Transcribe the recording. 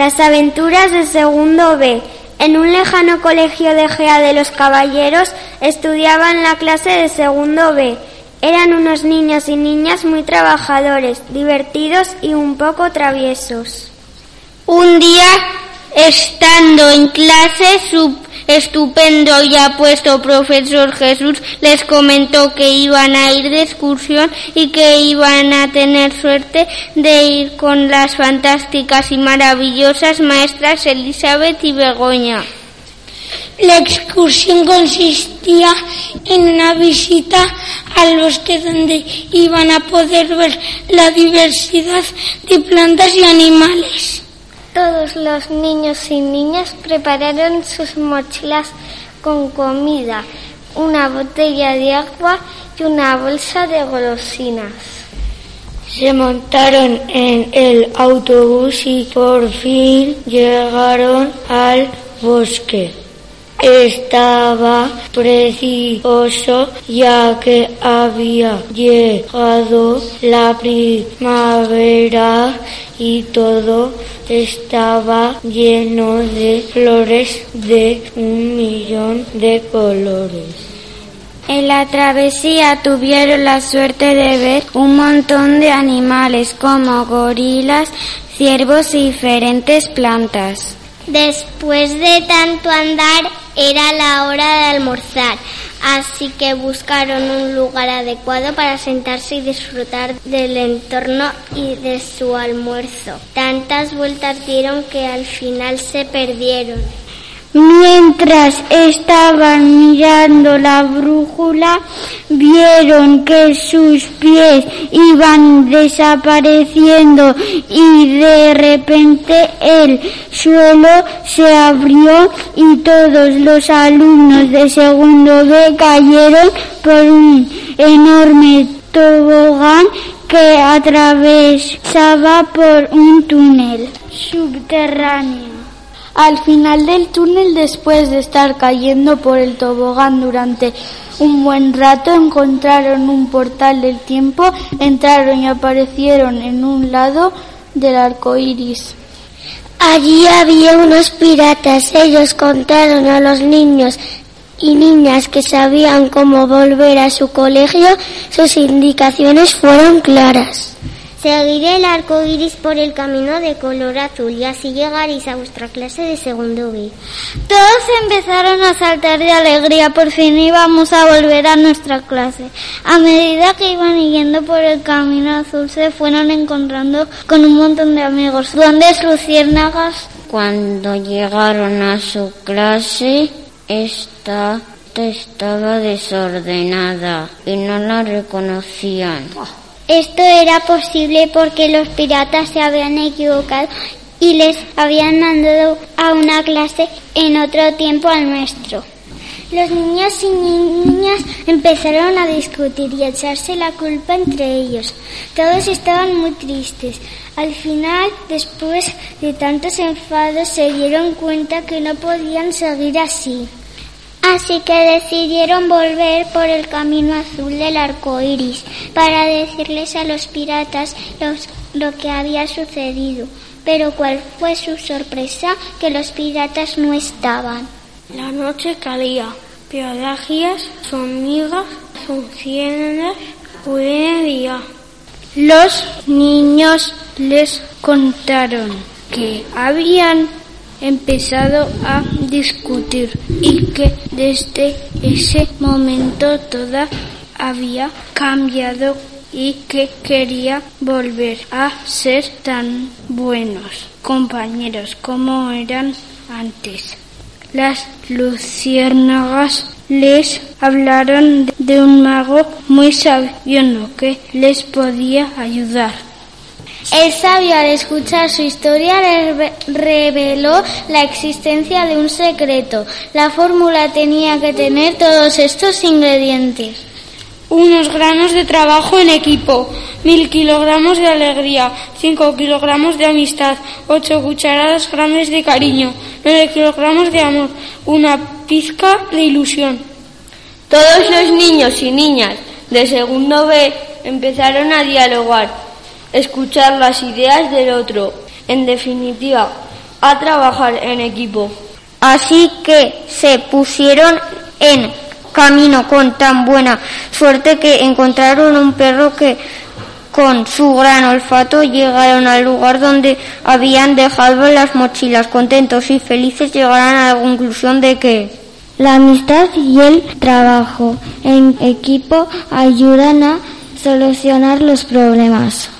Las aventuras de segundo B. En un lejano colegio de Gea de los Caballeros estudiaban la clase de segundo B. Eran unos niños y niñas muy trabajadores, divertidos y un poco traviesos. Un día, estando en clase, su estupendo y apuesto profesor Jesús les comentó que iban a ir de excursión y que iban a tener suerte de ir con las fantásticas y maravillosas maestras Elizabeth y Begoña. La excursión consistía en una visita al bosque donde iban a poder ver la diversidad de plantas y animales. Todos los niños y niñas prepararon sus mochilas con comida, una botella de agua y una bolsa de golosinas. Se montaron en el autobús y por fin llegaron al bosque. Estaba precioso ya que había llegado la primavera y todo estaba lleno de flores de un millón de colores. En la travesía tuvieron la suerte de ver un montón de animales como gorilas, ciervos y diferentes plantas. Después de tanto andar, era la hora de almorzar, así que buscaron un lugar adecuado para sentarse y disfrutar del entorno y de su almuerzo. Tantas vueltas dieron que al final se perdieron. Mientras estaban mirando la brújula, vieron que sus pies iban desapareciendo y de repente el suelo se abrió y todos los alumnos de segundo B cayeron por un enorme tobogán que atravesaba por un túnel subterráneo. Al final del túnel, después de estar cayendo por el tobogán durante un buen rato, encontraron un portal del tiempo, entraron y aparecieron en un lado del arco iris. Allí había unos piratas. Ellos contaron a los niños y niñas que sabían cómo volver a su colegio. Sus indicaciones fueron claras. Seguid el arco iris por el camino de color azul y así llegaréis a vuestra clase de segundo B. Todos empezaron a saltar de alegría, por fin íbamos a volver a nuestra clase. A medida que iban yendo por el camino azul se fueron encontrando con un montón de amigos. ¿Dónde es Luciérnagas? Cuando llegaron a su clase, esta estaba desordenada y no la reconocían. Esto era posible porque los piratas se habían equivocado y les habían mandado a una clase en otro tiempo al nuestro. Los niños y niñas empezaron a discutir y a echarse la culpa entre ellos. Todos estaban muy tristes. Al final, después de tantos enfados, se dieron cuenta que no podían seguir así. Así que decidieron volver por el camino azul del arco iris para decirles a los piratas los- lo que había sucedido. Pero cuál fue su sorpresa que los piratas no estaban. La noche caía. Pelagias, su amiga, su ciénagas, de día. Los niños les contaron que habían empezado a discutir y que desde ese momento toda había cambiado y que quería volver a ser tan buenos compañeros como eran antes. Las luciérnagas les hablaron de un mago muy sabio que les podía ayudar. El sabio al escuchar su historia les re- reveló la existencia de un secreto. La fórmula tenía que tener todos estos ingredientes. Unos granos de trabajo en equipo, mil kilogramos de alegría, cinco kilogramos de amistad, ocho cucharadas grandes de cariño, nueve kilogramos de amor, una pizca de ilusión. Todos los niños y niñas de segundo B empezaron a dialogar, escuchar las ideas del otro. En definitiva, a trabajar en equipo. Así que se pusieron en camino con tan buena suerte que encontraron un perro que con su gran olfato llegaron al lugar donde habían dejado las mochilas. Contentos y felices llegaron a la conclusión de que la amistad y el trabajo en equipo ayudan a solucionar los problemas.